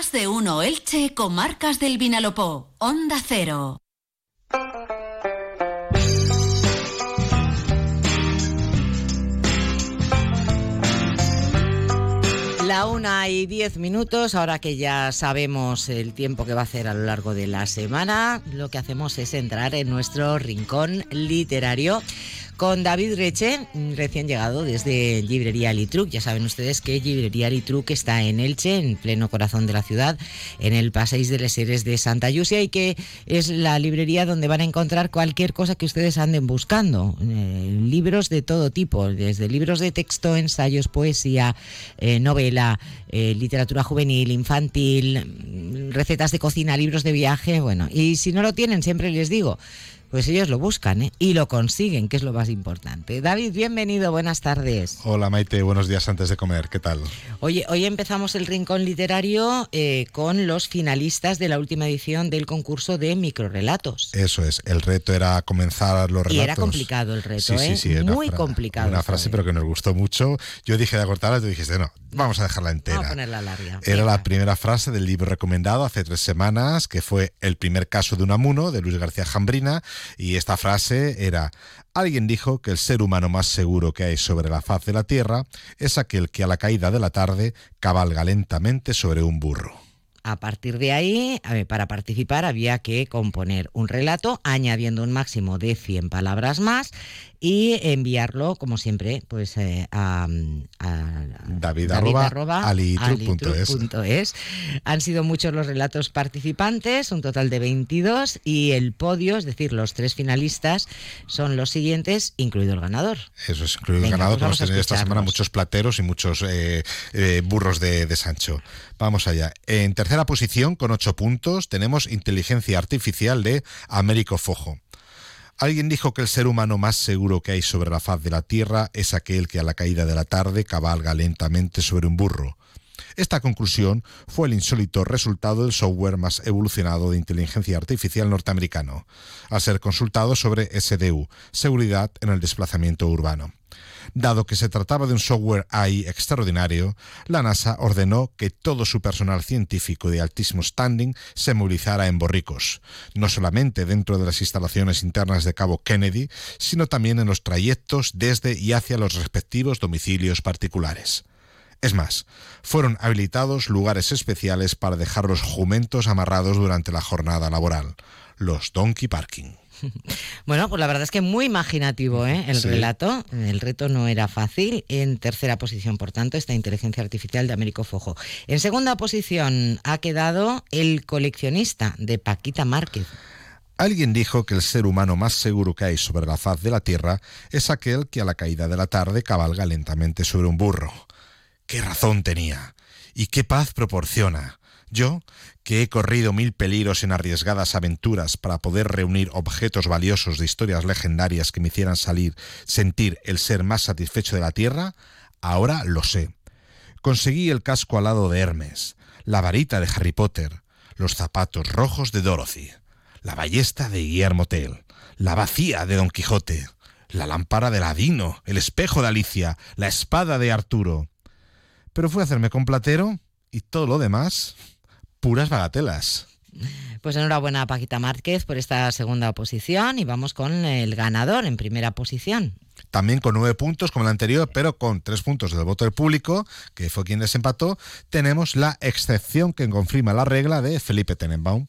Más de uno Elche, comarcas del Vinalopó. Onda Cero. La una y diez minutos, ahora que ya sabemos el tiempo que va a hacer a lo largo de la semana, lo que hacemos es entrar en nuestro rincón literario con David Reche, recién llegado desde Librería Litruc. Ya saben ustedes que Librería Litruc está en Elche, en pleno corazón de la ciudad, en el Paseis de las Seres de Santa Yusia y que es la librería donde van a encontrar cualquier cosa que ustedes anden buscando. Eh, libros de todo tipo, desde libros de texto, ensayos, poesía, eh, novela, eh, literatura juvenil, infantil, recetas de cocina, libros de viaje, bueno. Y si no lo tienen, siempre les digo, pues ellos lo buscan ¿eh? y lo consiguen, que es lo más importante. David, bienvenido, buenas tardes. Hola Maite, buenos días antes de comer, ¿qué tal? Oye, hoy empezamos el rincón literario eh, con los finalistas de la última edición del concurso de microrelatos. Eso es, el reto era comenzar los relatos. Y era complicado el reto, ¿eh? Muy complicado. Una frase, pero que nos gustó mucho. Yo dije de acortarla, tú dijiste, no, vamos a dejarla entera. Vamos a ponerla larga. Era la primera frase del libro recomendado hace tres semanas, que fue El primer caso de un amuno, de Luis García Jambrina y esta frase era, alguien dijo que el ser humano más seguro que hay sobre la faz de la Tierra es aquel que a la caída de la tarde cabalga lentamente sobre un burro. A partir de ahí, para participar había que componer un relato añadiendo un máximo de 100 palabras más y enviarlo, como siempre, pues eh, a, David, David Han sido muchos los relatos participantes, un total de 22, y el podio, es decir, los tres finalistas, son los siguientes, incluido el ganador. Eso es, incluido el ganador, pues hemos tenido esta semana muchos plateros y muchos eh, eh, burros de, de Sancho. Vamos allá. En tercera posición, con ocho puntos, tenemos Inteligencia Artificial de Américo Fojo. Alguien dijo que el ser humano más seguro que hay sobre la faz de la Tierra es aquel que a la caída de la tarde cabalga lentamente sobre un burro. Esta conclusión fue el insólito resultado del software más evolucionado de inteligencia artificial norteamericano, al ser consultado sobre SDU, seguridad en el desplazamiento urbano. Dado que se trataba de un software AI extraordinario, la NASA ordenó que todo su personal científico de altísimo standing se movilizara en Borricos, no solamente dentro de las instalaciones internas de Cabo Kennedy, sino también en los trayectos desde y hacia los respectivos domicilios particulares. Es más, fueron habilitados lugares especiales para dejar los jumentos amarrados durante la jornada laboral, los donkey parking. Bueno, pues la verdad es que muy imaginativo ¿eh? el relato. El reto no era fácil. En tercera posición, por tanto, esta inteligencia artificial de Américo Fojo. En segunda posición ha quedado El coleccionista de Paquita Márquez. Alguien dijo que el ser humano más seguro que hay sobre la faz de la Tierra es aquel que a la caída de la tarde cabalga lentamente sobre un burro. ¿Qué razón tenía? ¿Y qué paz proporciona? Yo, que he corrido mil peligros en arriesgadas aventuras para poder reunir objetos valiosos de historias legendarias que me hicieran salir, sentir el ser más satisfecho de la tierra, ahora lo sé. Conseguí el casco alado de Hermes, la varita de Harry Potter, los zapatos rojos de Dorothy, la ballesta de Guillermo Tell, la vacía de Don Quijote, la lámpara de Ladino, el espejo de Alicia, la espada de Arturo. Pero fue a hacerme con platero y todo lo demás puras bagatelas. Pues enhorabuena a Paquita Márquez por esta segunda posición y vamos con el ganador en primera posición. También con nueve puntos como el anterior, pero con tres puntos del voto del público, que fue quien les empató, tenemos la excepción que confirma la regla de Felipe Tenenbaum.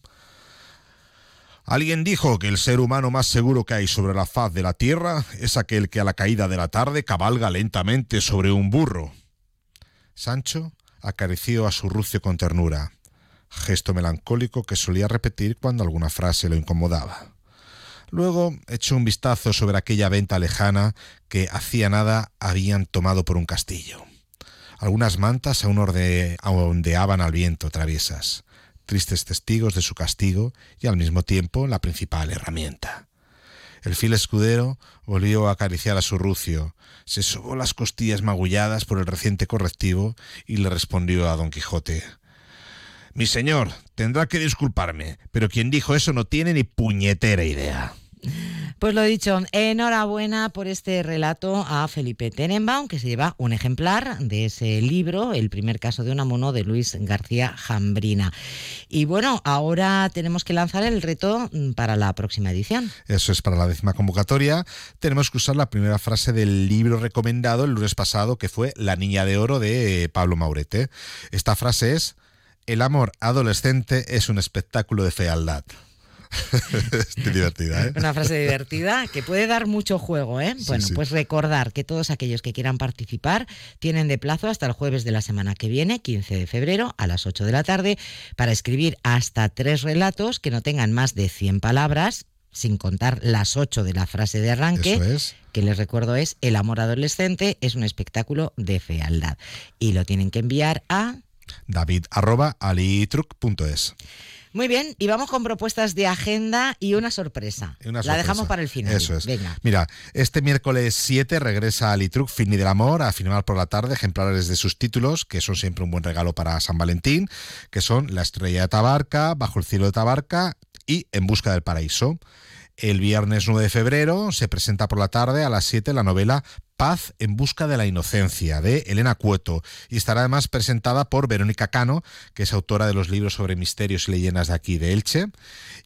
Alguien dijo que el ser humano más seguro que hay sobre la faz de la Tierra es aquel que a la caída de la tarde cabalga lentamente sobre un burro. Sancho acarició a su rucio con ternura gesto melancólico que solía repetir cuando alguna frase lo incomodaba. Luego echó un vistazo sobre aquella venta lejana que hacía nada habían tomado por un castillo. Algunas mantas aún ondeaban al viento traviesas, tristes testigos de su castigo y al mismo tiempo la principal herramienta. El fiel escudero volvió a acariciar a su rucio, se sobó las costillas magulladas por el reciente correctivo y le respondió a don Quijote mi señor, tendrá que disculparme, pero quien dijo eso no tiene ni puñetera idea. Pues lo dicho, enhorabuena por este relato a Felipe Tenenbaum, que se lleva un ejemplar de ese libro, El primer caso de una mono de Luis García Jambrina. Y bueno, ahora tenemos que lanzar el reto mm, para la próxima edición. Eso es para la décima convocatoria. Tenemos que usar la primera frase del libro recomendado el lunes pasado, que fue La Niña de Oro de Pablo Maurete. Esta frase es, El amor adolescente es un espectáculo de fealdad. Estoy divertida, ¿eh? Una frase divertida que puede dar mucho juego, ¿eh? bueno, pues recordar que todos aquellos que quieran participar tienen de plazo hasta el jueves de la semana que viene, 15 de febrero, a las 8 de la tarde, para escribir hasta tres relatos que no tengan más de 100 palabras sin contar las 8 de la frase de arranque, que les recuerdo es El amor adolescente es un espectáculo de fealdad. Y lo tienen que enviar a david.alitruc.es. Muy bien, y vamos con propuestas de agenda y una sorpresa. La dejamos para el final. Eso es. Mira, este miércoles 7 regresa Alitruc Fini del Amor a firmar por la tarde ejemplares de sus títulos, que son siempre un buen regalo para San Valentín, que son La estrella de Tabarca, Bajo el cielo de Tabarca y En busca del paraíso. El viernes 9 de febrero se presenta por la tarde a las 7 la novela Paz en busca de la inocencia, de Elena Cueto, y estará además presentada por Verónica Cano, que es autora de los libros sobre misterios y leyendas de aquí de Elche.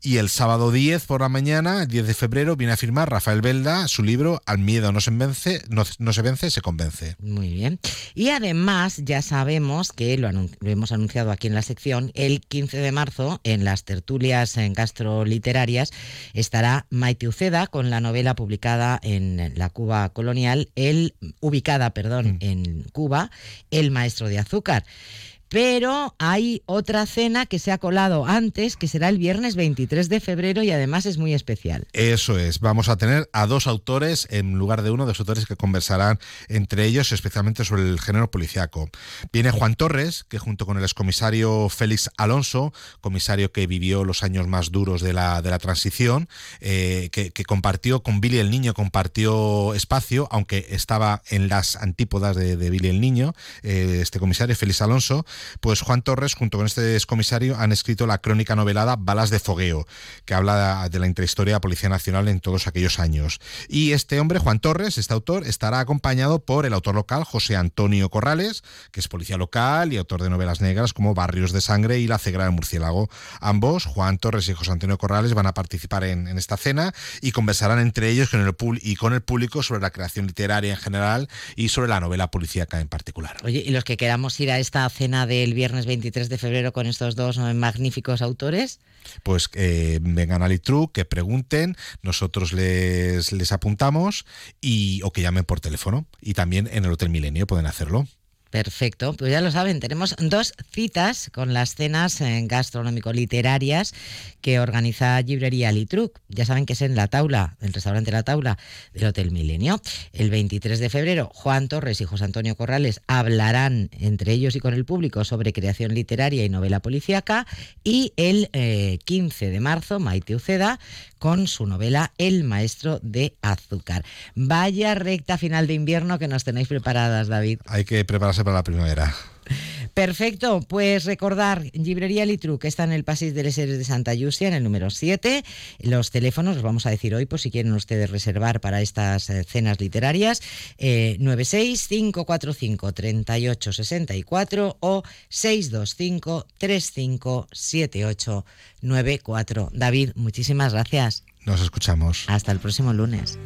Y el sábado 10 por la mañana, el 10 de febrero, viene a firmar Rafael Belda su libro Al miedo no se vence, no, se vence, se convence. Muy bien. Y además ya sabemos que lo, hemos anunciado aquí en la sección, el 15 de marzo en las tertulias en gastroliterarias estará Maite Uceda con la novela publicada en la Cuba colonial ubicada, perdón, mm. en Cuba, El Maestro de Azúcar. Pero hay otra cena que se ha colado antes, que será el viernes 23 de febrero y además es muy especial. Eso es, vamos a tener a dos autores en lugar de uno, dos autores que conversarán entre ellos especialmente sobre el género policiaco. Viene Juan Torres, que junto con el excomisario Félix Alonso, comisario que vivió los años más duros de la, de la transición, eh, que, compartió con Billy el Niño, compartió espacio, aunque estaba en las antípodas de, Billy el Niño, eh, este comisario Félix Alonso, pues Juan Torres, junto con este excomisario, han escrito la crónica novelada Balas de Fogueo, que habla de la intrahistoria de la Policía Nacional en todos aquellos años. Y este hombre, Juan Torres, este autor, estará acompañado por el autor local José Antonio Corrales, que es policía local y autor de novelas negras como Barrios de Sangre y La Cegra del Murciélago. Ambos, Juan Torres y José Antonio Corrales, van a participar en, esta cena y conversarán entre ellos con el, y con el público sobre la creación literaria en general y sobre la novela policíaca en particular. Oye, y los que queramos ir a esta cena del viernes 23 de febrero con estos dos magníficos autores? Pues eh, vengan al ITRU, que pregunten, nosotros les, les apuntamos y, o que llamen por teléfono. Y también en el Hotel Milenio pueden hacerlo. Perfecto, pues ya lo saben, tenemos dos citas con las cenas eh, gastronómico-literarias que organiza Librería Litruc. Ya saben que es en la taula, el restaurante La Taula del Hotel Milenio. El 23 de febrero, Juan Torres y José Antonio Corrales hablarán entre ellos y con el público sobre creación literaria y novela policíaca. Y el 15 eh, de marzo, Maite Uceda con su novela El maestro de azúcar. Vaya recta final de invierno que nos tenéis preparadas, David. Hay que prepararse para la primavera. Perfecto, pues recordar, Librería Litru, que está en el Pasís de les de Santa Yusia, en el número 7. Los teléfonos los vamos a decir hoy, por si quieren ustedes reservar para estas eh, cenas literarias, eh, 965453864 o 625357894. David, muchísimas gracias. Nos escuchamos. Hasta el próximo lunes.